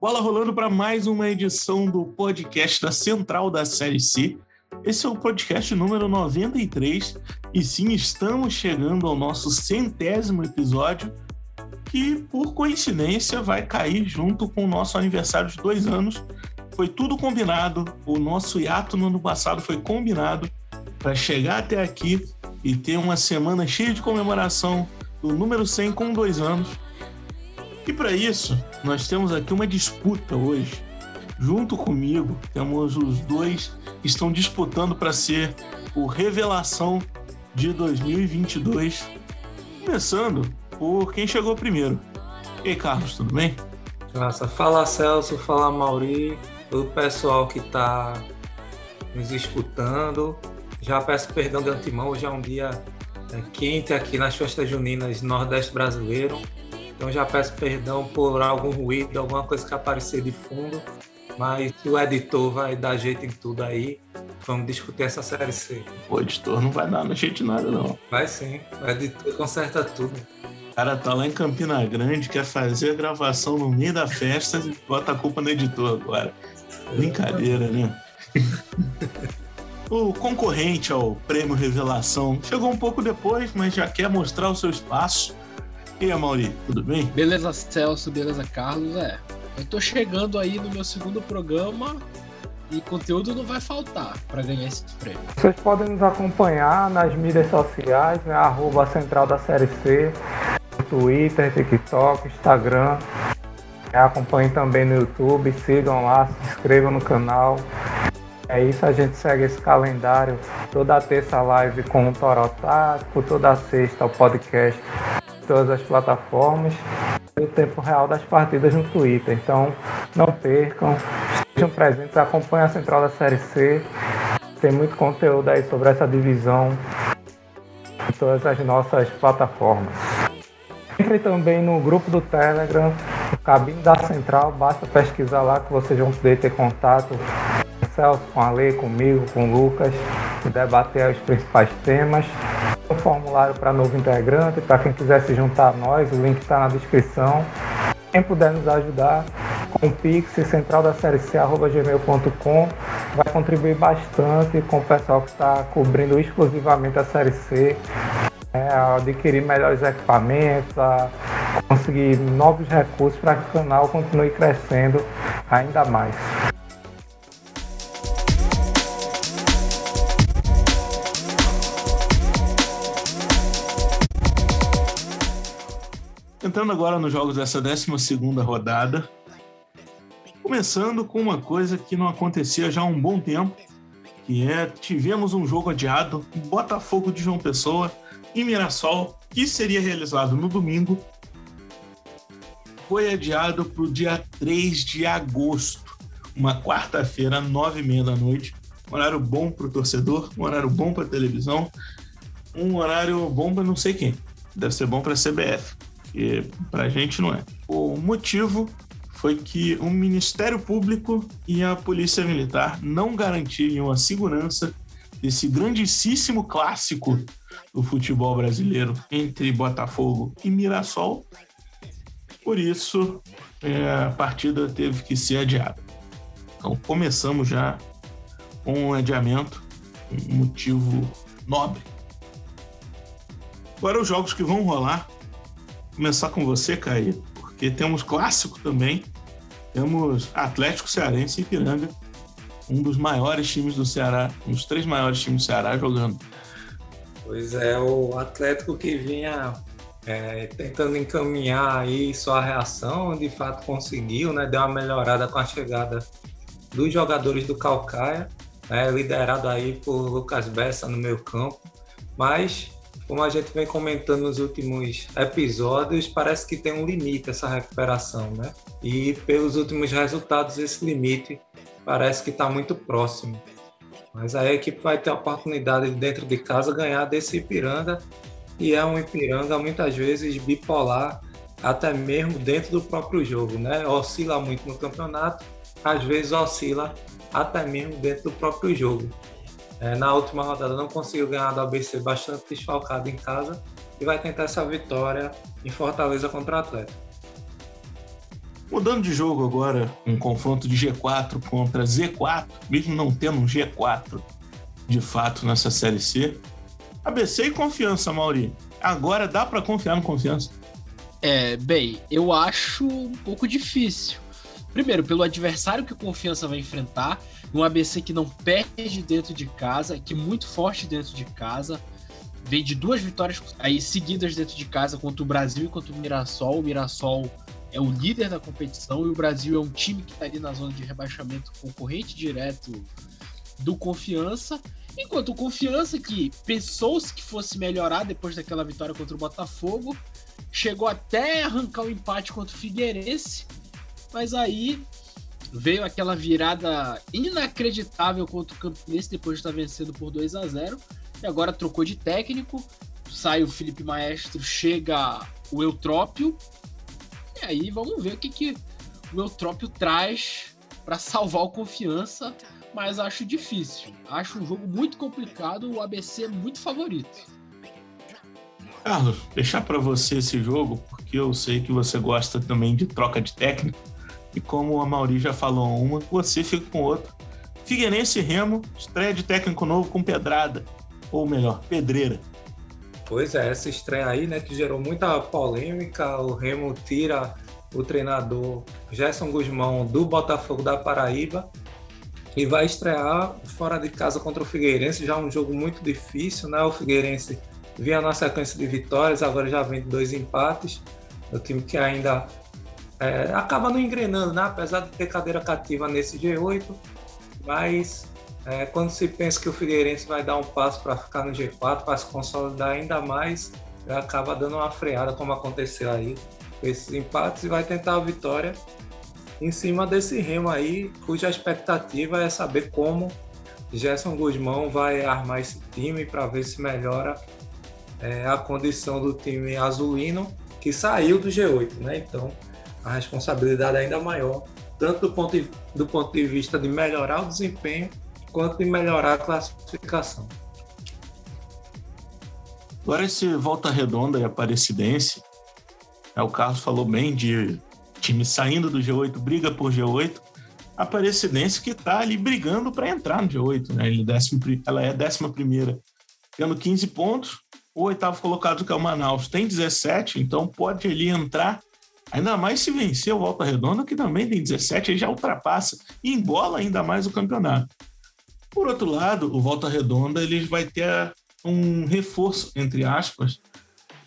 Bola rolando para mais uma edição do podcast da Central da Série C. Esse é o podcast número 93 e sim, estamos chegando ao nosso centésimo episódio, que por coincidência vai cair junto com o nosso aniversário de dois anos. Foi tudo combinado, o nosso hiato no ano passado foi combinado para chegar até aqui e ter uma semana cheia de comemoração do número 100 com dois anos. E para isso, nós temos aqui uma disputa hoje. Junto comigo, temos os dois que estão disputando para ser o Revelação de 2022. Começando por quem chegou primeiro. E aí, Carlos, tudo bem? Nossa, fala Celso, fala Mauri, o pessoal que está nos escutando. Já peço perdão de antemão, hoje é um dia é, quente aqui nas festas juninas Nordeste brasileiro. Então já peço perdão por algum ruído, alguma coisa que aparecer de fundo, mas o editor vai dar jeito em tudo aí. Vamos discutir essa série C. O editor não vai dar no jeito de nada, não. Vai sim, o editor conserta tudo. O cara tá lá em Campina Grande, quer fazer a gravação no meio da festa e bota a culpa no editor agora. Brincadeira, né? o concorrente ao Prêmio Revelação chegou um pouco depois, mas já quer mostrar o seu espaço. E aí, Mauri, tudo bem? Beleza, Celso, beleza, Carlos. É, eu tô chegando aí no meu segundo programa e conteúdo não vai faltar para ganhar esse prêmio. Vocês podem nos acompanhar nas mídias sociais, né? Arroba Central da Série C, Twitter, TikTok, Instagram. Acompanhem também no YouTube, sigam lá, se inscrevam no canal. É isso, a gente segue esse calendário. Toda terça live com o Torotático, toda sexta o podcast todas as plataformas e o tempo real das partidas no Twitter. Então, não percam, estejam presentes, acompanhem a Central da Série C. Tem muito conteúdo aí sobre essa divisão em todas as nossas plataformas. Entre também no grupo do Telegram, o Cabine da Central, basta pesquisar lá que vocês vão poder ter contato com o Celso, com a Lei, comigo, com o Lucas, e debater os principais temas formulário para novo integrante, para quem quiser se juntar a nós, o link está na descrição. Quem puder nos ajudar com o Pix central da série C, vai contribuir bastante com o pessoal que está cobrindo exclusivamente a série C, é, adquirir melhores equipamentos, a conseguir novos recursos para que o canal continue crescendo ainda mais. Entrando agora nos jogos dessa 12 rodada, começando com uma coisa que não acontecia já há um bom tempo, que é tivemos um jogo adiado, Botafogo de João Pessoa e Mirassol, que seria realizado no domingo, foi adiado para o dia 3 de agosto, uma quarta-feira, nove e meia da noite. Um horário bom para o torcedor, um horário bom para a televisão, um horário bom para não sei quem. Deve ser bom para a CBF que para a gente não é. O motivo foi que o Ministério Público e a Polícia Militar não garantiriam a segurança desse grandíssimo clássico do futebol brasileiro entre Botafogo e Mirassol. Por isso, é, a partida teve que ser adiada. Então, começamos já com um adiamento, um motivo nobre. Agora, os jogos que vão rolar começar com você, Caí, porque temos clássico também. Temos Atlético Cearense e Ipiranga, um dos maiores times do Ceará, um dos três maiores times do Ceará jogando. Pois é, o Atlético que vinha é, tentando encaminhar aí sua reação, de fato conseguiu, né? Deu uma melhorada com a chegada dos jogadores do Calcaia, né, liderado aí por Lucas Bessa no meio campo, mas como a gente vem comentando nos últimos episódios, parece que tem um limite essa recuperação, né? E pelos últimos resultados, esse limite parece que está muito próximo. Mas aí a equipe vai ter a oportunidade dentro de casa ganhar desse Ipiranga, e é um Ipiranga muitas vezes bipolar, até mesmo dentro do próprio jogo, né? Oscila muito no campeonato, às vezes oscila até mesmo dentro do próprio jogo. É, na última rodada não conseguiu ganhar do ABC bastante desfalcado em casa e vai tentar essa vitória em Fortaleza contra o Atlético. Mudando de jogo agora, um confronto de G4 contra Z4, mesmo não tendo um G4 de fato nessa Série C. ABC e confiança, Mauri. Agora dá para confiar no confiança? É, bem, eu acho um pouco difícil. Primeiro, pelo adversário que o Confiança vai enfrentar, um ABC que não perde dentro de casa, que é muito forte dentro de casa, vem de duas vitórias aí seguidas dentro de casa contra o Brasil e contra o Mirassol. O Mirassol é o líder da competição e o Brasil é um time que está ali na zona de rebaixamento concorrente direto do Confiança. Enquanto o Confiança, que pensou-se que fosse melhorar depois daquela vitória contra o Botafogo, chegou até arrancar o um empate contra o Figueirense, mas aí veio aquela virada inacreditável contra o Campinense depois de estar vencendo por 2 a 0 e agora trocou de técnico, sai o Felipe Maestro, chega o Eutrópio, e aí vamos ver o que, que o Eutrópio traz para salvar o confiança, mas acho difícil. Acho um jogo muito complicado, o ABC é muito favorito. Carlos, deixar para você esse jogo, porque eu sei que você gosta também de troca de técnico. E como a Mauri já falou uma, você fica com outra. Figueirense Remo, estreia de técnico novo com pedrada. Ou melhor, pedreira. Pois é, essa estreia aí, né, que gerou muita polêmica. O Remo tira o treinador Gerson Guzmão do Botafogo da Paraíba e vai estrear fora de casa contra o Figueirense, já um jogo muito difícil, né? O Figueirense vinha na sequência de vitórias, agora já vem de dois empates. O time que ainda é, acaba não engrenando, né? apesar de ter cadeira cativa nesse G8, mas é, quando se pensa que o Figueirense vai dar um passo para ficar no G4, para se consolidar ainda mais, acaba dando uma freada, como aconteceu aí, com esses empates, e vai tentar a vitória em cima desse remo aí, cuja expectativa é saber como Gerson Guzmão vai armar esse time para ver se melhora é, a condição do time azulino que saiu do G8, né? Então a responsabilidade ainda maior, tanto do ponto de, do ponto de vista de melhorar o desempenho, quanto de melhorar a classificação. Agora esse Volta Redonda e Aparecidense, é, o Carlos falou bem de time saindo do G8, briga por G8, a Aparecidense que está ali brigando para entrar no G8, né? Ele é décimo, ela é décima primeira, tendo 15 pontos, o oitavo colocado, que é o Manaus, tem 17, então pode ali entrar. Ainda mais se vencer o Volta Redonda, que também tem 17, ele já ultrapassa e embola ainda mais o campeonato. Por outro lado, o Volta Redonda ele vai ter um reforço, entre aspas,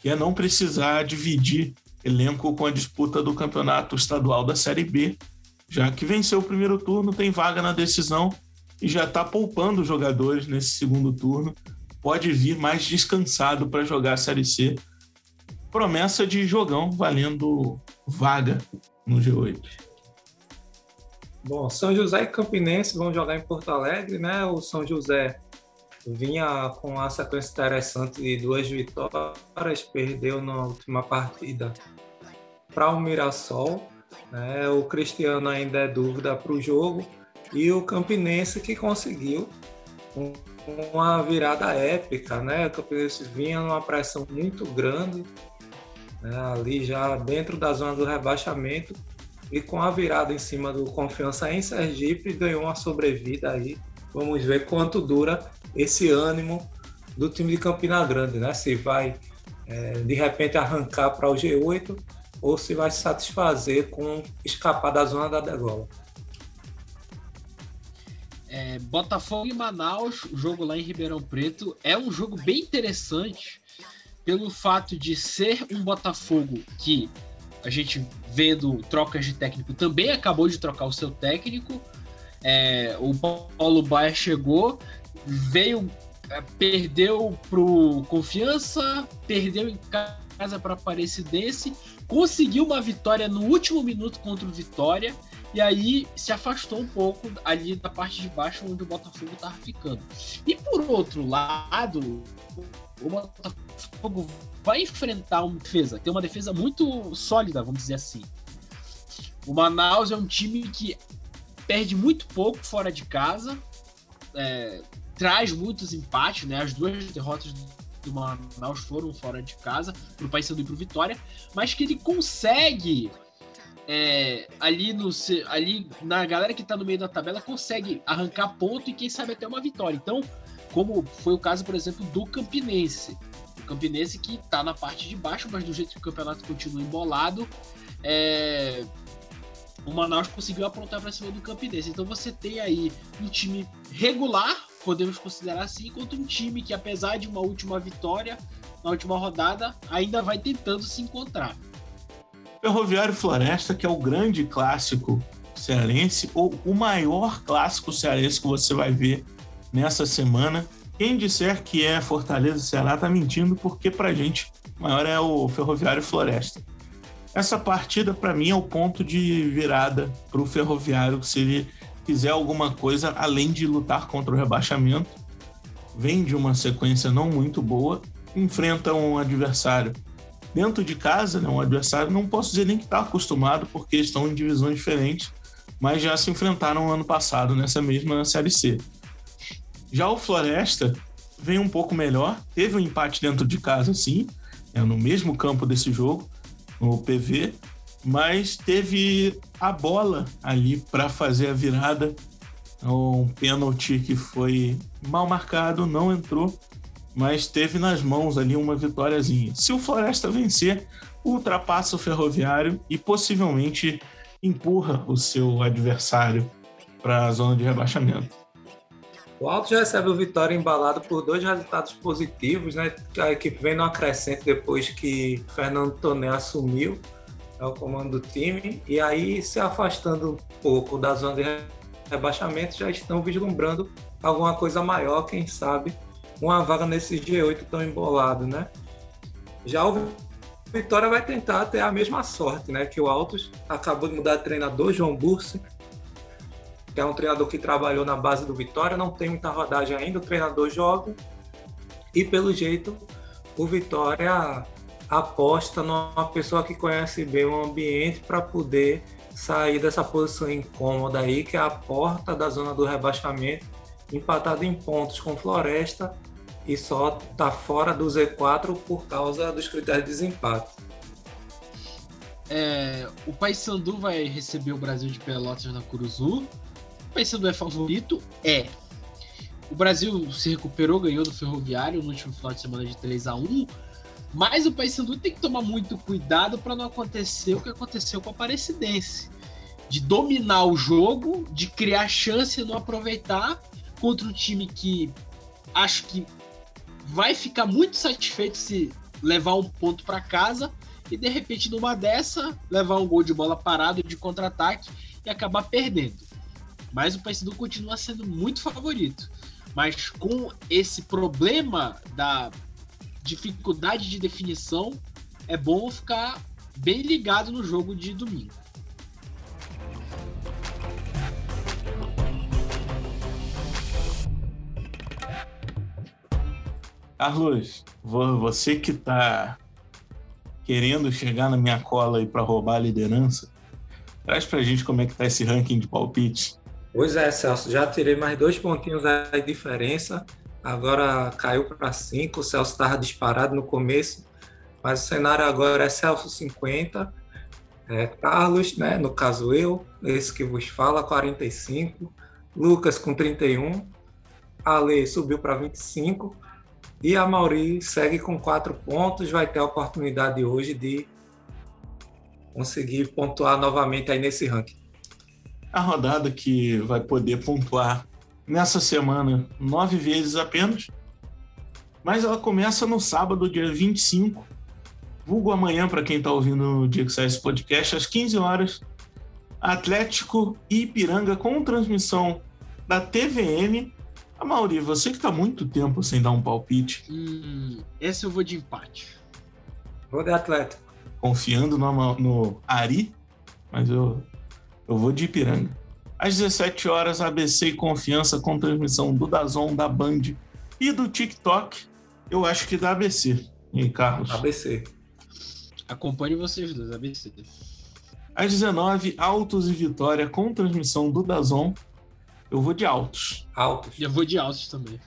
que é não precisar dividir elenco com a disputa do campeonato estadual da Série B, já que venceu o primeiro turno, tem vaga na decisão e já está poupando jogadores nesse segundo turno pode vir mais descansado para jogar a Série C. Promessa de jogão valendo vaga no G8. Bom, São José e Campinense vão jogar em Porto Alegre, né? O São José vinha com uma sequência interessante de duas vitórias, perdeu na última partida para o Mirassol. Né? O Cristiano ainda é dúvida para o jogo. E o Campinense que conseguiu um uma virada épica, né? O Campinense vinha numa pressão muito grande, né? ali já dentro da zona do rebaixamento, e com a virada em cima do Confiança em Sergipe, ganhou uma sobrevida aí. Vamos ver quanto dura esse ânimo do time de Campina Grande, né? Se vai é, de repente arrancar para o G8 ou se vai se satisfazer com escapar da zona da degola. É, Botafogo e Manaus, o jogo lá em Ribeirão Preto, é um jogo bem interessante pelo fato de ser um Botafogo que a gente vendo trocas de técnico também acabou de trocar o seu técnico. É, o Paulo Baia chegou, veio, é, perdeu pro Confiança, perdeu em casa para Aparecidense, conseguiu uma vitória no último minuto contra o Vitória e aí se afastou um pouco ali da parte de baixo onde o Botafogo estava ficando. E por outro lado, o Botafogo vai enfrentar uma defesa, tem uma defesa muito sólida, vamos dizer assim. O Manaus é um time que perde muito pouco fora de casa, é, traz muitos empates, né? As duas derrotas do Manaus foram fora de casa, para o Paysandu e para o Vitória, mas que ele consegue é, ali, no, ali na galera que tá no meio da tabela consegue arrancar ponto e quem sabe até uma vitória. Então, como foi o caso, por exemplo, do Campinense. Campinense que tá na parte de baixo, mas do jeito que o campeonato continua embolado, é, o Manaus conseguiu aprontar para cima do Campinense. Então você tem aí um time regular, podemos considerar assim, contra um time que, apesar de uma última vitória na última rodada, ainda vai tentando se encontrar. Ferroviário Floresta, que é o grande clássico cearense, ou o maior clássico cearense que você vai ver nessa semana. Quem disser que é Fortaleza Ceará tá mentindo, porque pra gente o maior é o Ferroviário Floresta. Essa partida, para mim, é o ponto de virada para o Ferroviário, se ele fizer alguma coisa além de lutar contra o rebaixamento. Vem de uma sequência não muito boa, enfrenta um adversário dentro de casa, né, um adversário, não posso dizer nem que está acostumado, porque estão em divisões diferentes, mas já se enfrentaram ano passado nessa mesma Série C. Já o Floresta vem um pouco melhor, teve um empate dentro de casa, sim, é, no mesmo campo desse jogo, no PV, mas teve a bola ali para fazer a virada. Um pênalti que foi mal marcado, não entrou mas teve nas mãos ali uma vitóriazinha. Se o Floresta vencer, ultrapassa o Ferroviário e possivelmente empurra o seu adversário para a zona de rebaixamento. O Alto já recebe o Vitória embalado por dois resultados positivos, né? A equipe vem no acrescente depois que Fernando Toné assumiu é o comando do time e aí se afastando um pouco da zona de rebaixamento já estão vislumbrando alguma coisa maior, quem sabe uma vaga nesse G8 tão embolado, né? Já o Vitória vai tentar ter a mesma sorte, né? Que o Altos acabou de mudar de treinador, João Bursi, que é um treinador que trabalhou na base do Vitória, não tem muita rodagem ainda, o treinador jovem, e pelo jeito o Vitória aposta numa pessoa que conhece bem o ambiente para poder sair dessa posição incômoda aí, que é a porta da zona do rebaixamento, empatado em pontos com Floresta e só está fora do Z4 por causa dos critérios de desempate. É, o Paysandu vai receber o Brasil de Pelotas na Curuzu. O Paysandu é favorito? É. O Brasil se recuperou, ganhou do Ferroviário no último final de semana de 3 a 1 mas o Paysandu tem que tomar muito cuidado para não acontecer o que aconteceu com a Aparecidense. De dominar o jogo, de criar chance e não aproveitar contra um time que acho que vai ficar muito satisfeito se levar um ponto para casa e de repente numa dessa levar um gol de bola parado de contra-ataque e acabar perdendo. Mas o Paysandu continua sendo muito favorito. Mas com esse problema da dificuldade de definição, é bom ficar bem ligado no jogo de domingo. Carlos, você que tá querendo chegar na minha cola aí para roubar a liderança, traz pra gente como é que tá esse ranking de palpites. Pois é, Celso, já tirei mais dois pontinhos aí de diferença. Agora caiu para cinco. O Celso estava disparado no começo, mas o cenário agora é Celso 50, é Carlos, né, no caso eu, esse que vos fala, 45, Lucas com 31, Ale subiu para 25 e a Mauri segue com quatro pontos, vai ter a oportunidade hoje de conseguir pontuar novamente aí nesse ranking. A rodada que vai poder pontuar nessa semana nove vezes apenas, mas ela começa no sábado, dia 25, vulgo amanhã para quem está ouvindo no dia que sai esse podcast, às 15 horas, Atlético e Ipiranga com transmissão da TVN a Mauri, você que tá muito tempo sem dar um palpite. Hum, esse eu vou de empate. Vou de Atlético. Confiando no, no Ari, mas eu, eu vou de Ipiranga. Às 17 horas, ABC e Confiança com transmissão do Dazon, da Band e do TikTok. Eu acho que da ABC. E aí, Carlos? ABC. Acompanhe vocês dois, ABC. Às 19, Autos e Vitória com transmissão do Dazon eu vou de altos. Altos. E eu vou de altos também.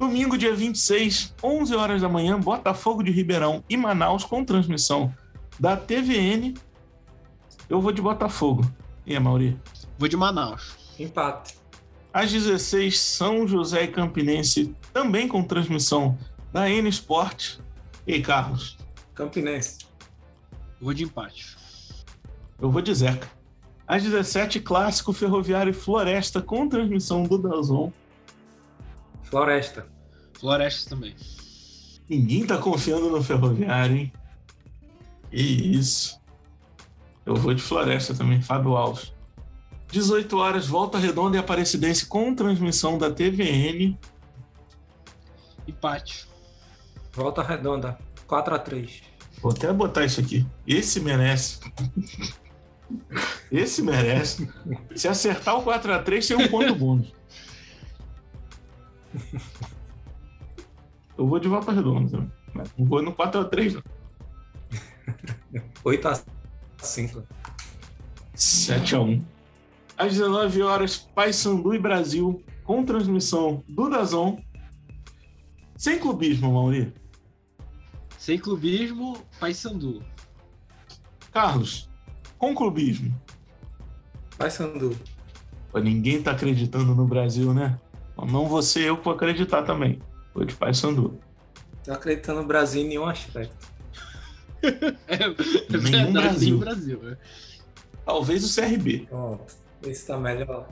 Domingo, dia 26, 11 horas da manhã, Botafogo de Ribeirão e Manaus com transmissão da TVN. Eu vou de Botafogo. E a Mauri? Vou de Manaus. Empate. Às 16, São José e Campinense, também com transmissão da N Sport. E aí, Carlos? Campinense. Vou de empate. Eu vou de Zeca. Às 17, Clássico Ferroviário e Floresta, com transmissão do Dazon. Floresta. Floresta também. Ninguém tá confiando no Ferroviário, hein? Que isso. Eu vou de Floresta também, Fábio Alves. 18 horas, Volta Redonda e Aparecidense com transmissão da TVN. Empate. Volta redonda. 4 a 3 Vou até botar isso aqui. Esse merece. Esse merece. Se acertar o 4x3, tem um ponto bônus. Eu vou de volta redonda também. Não vou no 4x3, não. 8 a 5 7x1. Às 19 horas, Paysandu e Brasil, com transmissão do Dazon. Sem clubismo, Mauri. Sem clubismo, Paysandu. Carlos, com clubismo. Paysandu. Ninguém tá acreditando no Brasil, né? Não você, eu vou acreditar também. Vou de Paysandu. Tô acreditando no Brasil em nenhum aspecto. É, é Nenhum verdade, Brasil. o Brasil. é. Talvez o CRB. Pronto. Esse tá melhor.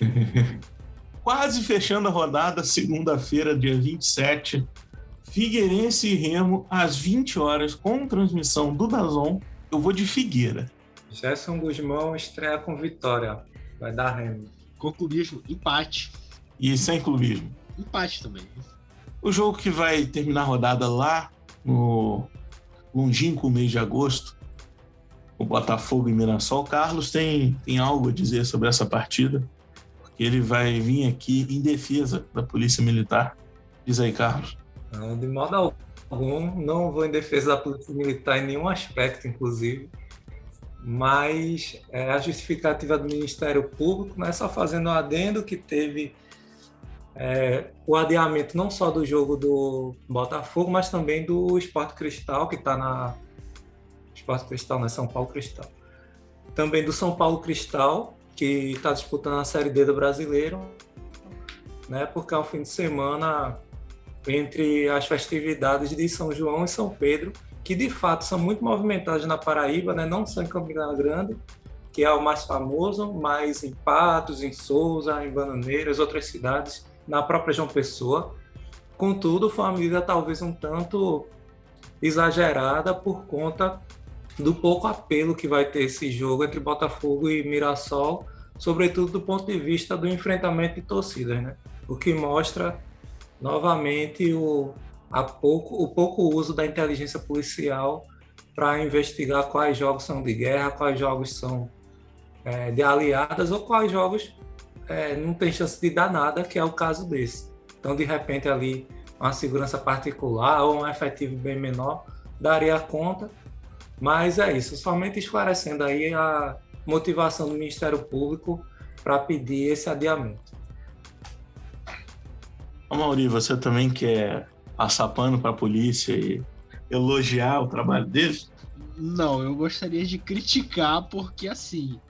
Quase fechando a rodada, segunda-feira, dia 27. Figueirense e Remo, às 20 horas, com transmissão do Dazon. Eu vou de Figueira. Gerson Guzmão estreia com vitória. Vai dar remo. Com clubismo, empate. E sem clubismo. Empate também. O jogo que vai terminar a rodada lá no longínquo mês de agosto, o Botafogo e Mirassol. Carlos tem, tem algo a dizer sobre essa partida, porque ele vai vir aqui em defesa da Polícia Militar. Diz aí, Carlos. Não, de modo algum, não vou em defesa da Polícia Militar em nenhum aspecto, inclusive. Mas é, a justificativa do Ministério Público, né, só fazendo um adendo que teve é, o adiamento não só do jogo do Botafogo, mas também do Esporte Cristal, que está na. Esporte Cristal, né? São Paulo Cristal. Também do São Paulo Cristal, que está disputando a Série D do Brasileiro, né? Porque é um fim de semana entre as festividades de São João e São Pedro, que de fato são muito movimentadas na Paraíba, né? não só em Campina Grande, que é o mais famoso, mas em Patos, em Souza, em Bananeiras, outras cidades, na própria João Pessoa. Contudo, foi uma medida talvez um tanto exagerada por conta do pouco apelo que vai ter esse jogo entre Botafogo e Mirassol, sobretudo do ponto de vista do enfrentamento de torcidas, né? O que mostra novamente o, a pouco, o pouco uso da inteligência policial para investigar quais jogos são de guerra, quais jogos são é, de aliadas ou quais jogos é, não tem chance de dar nada, que é o caso desse. Então, de repente, ali, uma segurança particular ou um efetivo bem menor daria conta, mas é isso, somente esclarecendo aí a motivação do Ministério Público para pedir esse adiamento. Ô, Mauri, você também quer passar pano para a polícia e elogiar o trabalho deles? Não, eu gostaria de criticar, porque assim.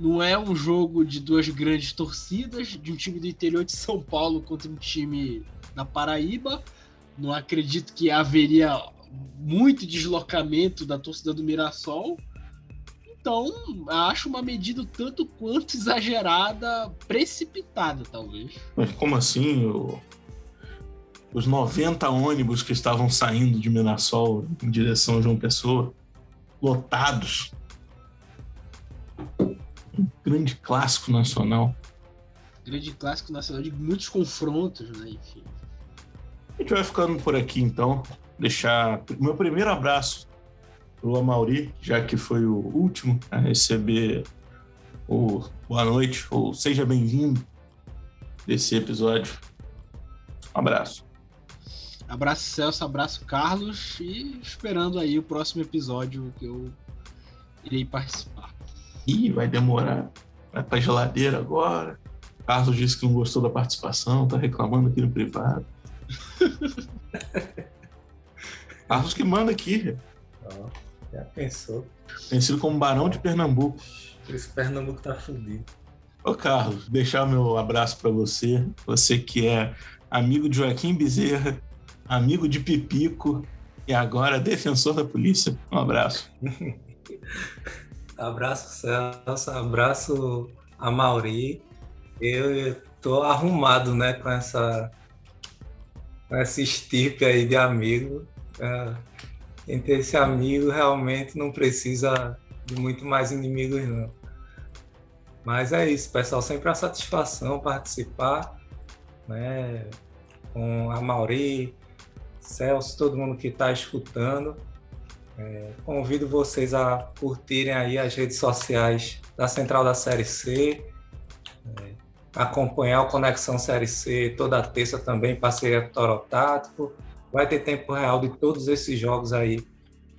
Não é um jogo de duas grandes torcidas, de um time do interior de São Paulo contra um time da Paraíba. Não acredito que haveria muito deslocamento da torcida do Mirassol. Então, acho uma medida tanto quanto exagerada, precipitada, talvez. Mas como assim? O- Os 90 ônibus que estavam saindo de Mirassol em direção a João Pessoa, lotados. Grande clássico nacional. Grande clássico nacional de muitos confrontos, né? Enfim. A gente vai ficando por aqui então. Deixar o meu primeiro abraço pro Amauri, já que foi o último a receber o boa noite ou seja bem-vindo desse episódio. Um abraço. Abraço Celso, abraço Carlos e esperando aí o próximo episódio que eu irei participar. Ih, vai demorar. Vai pra geladeira agora. Carlos disse que não gostou da participação, tá reclamando aqui no privado. Carlos que manda aqui. Ó, já pensou? conhecido como Barão de Pernambuco. Esse Pernambuco tá fudido. Ô, Carlos, deixar meu abraço para você. Você que é amigo de Joaquim Bezerra, amigo de Pipico e agora defensor da polícia. Um abraço. abraço, Celso. Abraço a Mauri. Eu tô arrumado, né, com essa, com essa estirpe aí de amigo. É, tem esse amigo realmente não precisa de muito mais inimigos, não. Mas é isso, pessoal. Sempre a satisfação participar, né? Com a Mauri, Celso, todo mundo que está escutando. É, convido vocês a curtirem aí as redes sociais da Central da Série C, é, acompanhar o Conexão Série C toda terça também, parceria com Toro Tático. Vai ter tempo real de todos esses jogos aí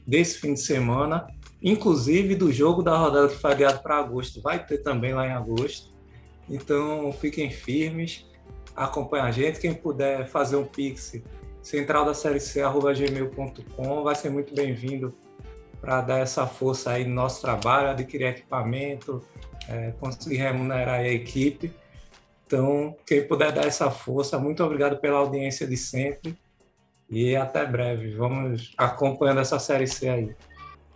desse fim de semana inclusive do jogo da rodada que foi adiado para agosto, vai ter também lá em agosto. Então fiquem firmes, acompanhem a gente. Quem puder fazer um pix, central da série C, gmail.com, vai ser muito bem-vindo para dar essa força aí no nosso trabalho, adquirir equipamento, é, conseguir remunerar a equipe. Então, quem puder dar essa força, muito obrigado pela audiência de sempre e até breve. Vamos acompanhando essa série C aí.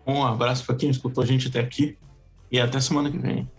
Um abraço para quem escutou a gente até aqui e até semana que vem.